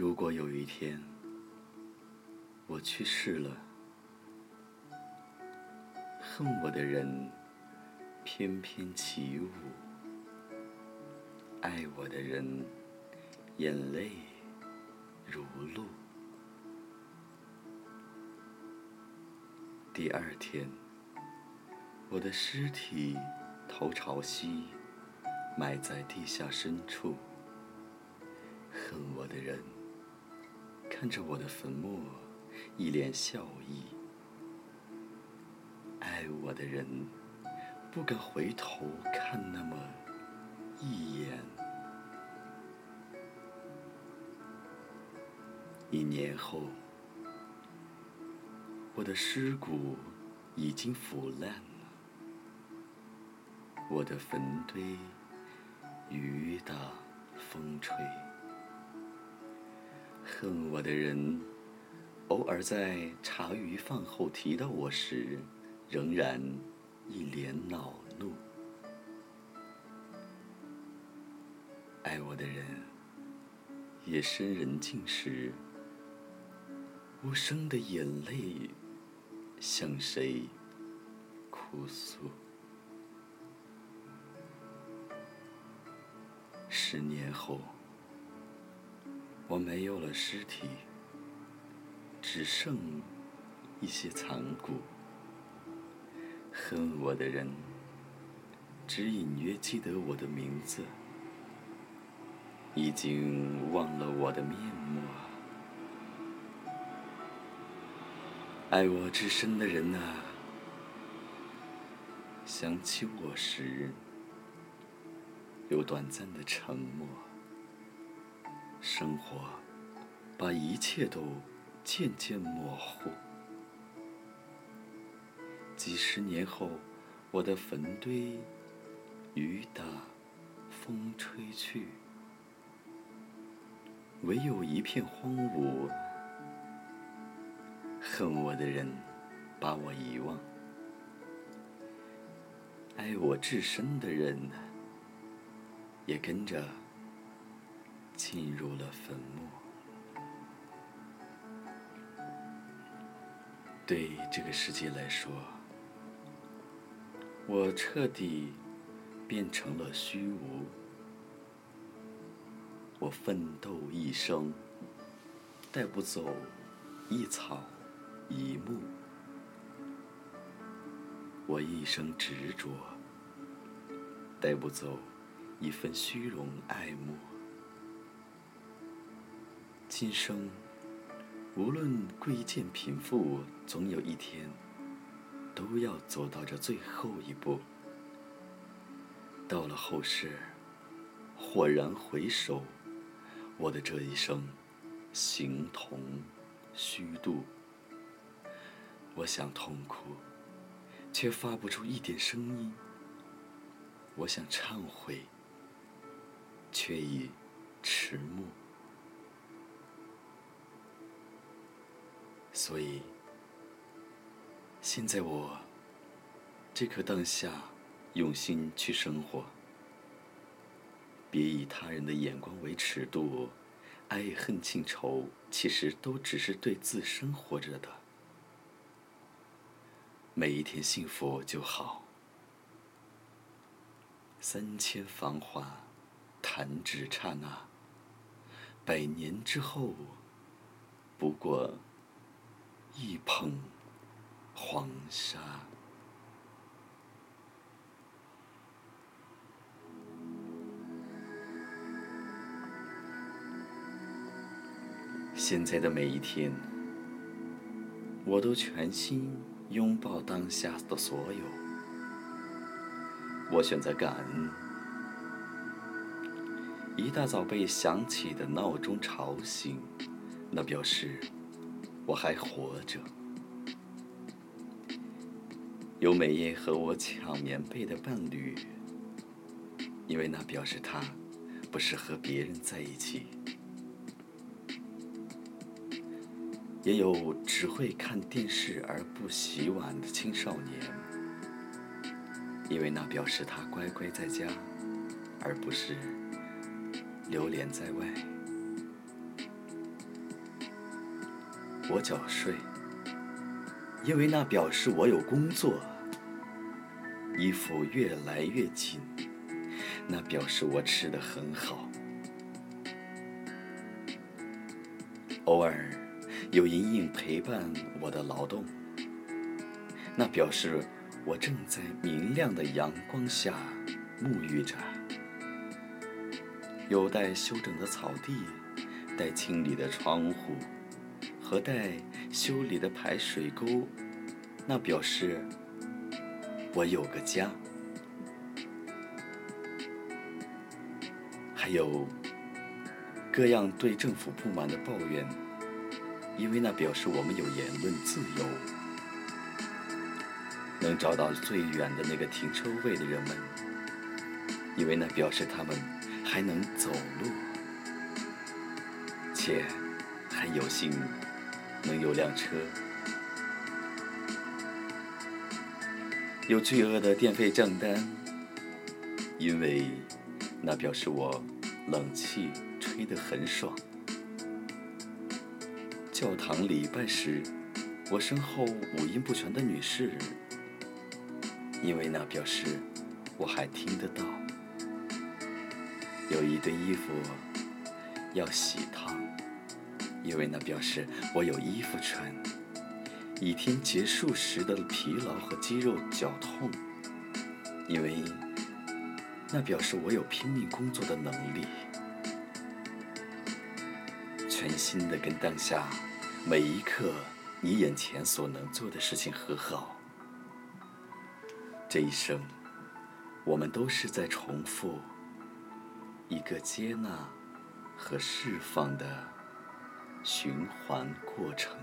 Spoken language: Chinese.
如果有一天我去世了，恨我的人翩翩起舞，爱我的人眼泪如露。第二天，我的尸体头朝西，埋在地下深处。恨我的人看着我的坟墓，一脸笑意；爱我的人不敢回头看那么一眼。一年后。我的尸骨已经腐烂了，我的坟堆雨打风吹，恨我的人偶尔在茶余饭后提到我时，仍然一脸恼怒；爱我的人夜深人静时，无声的眼泪。向谁哭诉？十年后，我没有了尸体，只剩一些残骨。恨我的人，只隐约记得我的名字，已经忘了我的面目。爱我至深的人啊，想起我时，有短暂的沉默。生活把一切都渐渐模糊。几十年后，我的坟堆，雨打，风吹去，唯有一片荒芜。恨我的人把我遗忘，爱我至深的人也跟着进入了坟墓。对这个世界来说，我彻底变成了虚无。我奋斗一生，带不走一草。一木，我一生执着，带不走一份虚荣爱慕。今生无论贵贱贫富，总有一天都要走到这最后一步。到了后世，豁然回首，我的这一生形同虚度。我想痛哭，却发不出一点声音；我想忏悔，却已迟暮。所以，现在我这颗当下，用心去生活，别以他人的眼光为尺度，爱恨情仇，其实都只是对自身活着的。每一天幸福就好，三千繁华，弹指刹那；百年之后，不过现在的每一天，我都全心。拥抱当下的所有，我选择感恩。一大早被响起的闹钟吵醒，那表示我还活着。有每夜和我抢棉被的伴侣，因为那表示他不是和别人在一起。也有只会看电视而不洗碗的青少年，因为那表示他乖乖在家，而不是流连在外。我早睡，因为那表示我有工作；衣服越来越紧，那表示我吃得很好。偶尔有阴影陪伴我的劳动，那表示我正在明亮的阳光下沐浴着。有待修整的草地，待清理的窗户，和待修理的排水沟，那表示我有个家。还有各样对政府不满的抱怨，因为那表示我们有言论自由。能找到最远的那个停车位的人们，因为那表示他们。还能走路，且还有幸能有辆车。有巨额的电费账单，因为那表示我冷气吹得很爽。教堂礼拜时，我身后五音不全的女士，因为那表示我还听得到。有一堆衣服要洗烫，因为那表示我有衣服穿。一天结束时的疲劳和肌肉绞痛，因为那表示我有拼命工作的能力。全新的跟当下每一刻你眼前所能做的事情和好。这一生，我们都是在重复。一个接纳和释放的循环过程。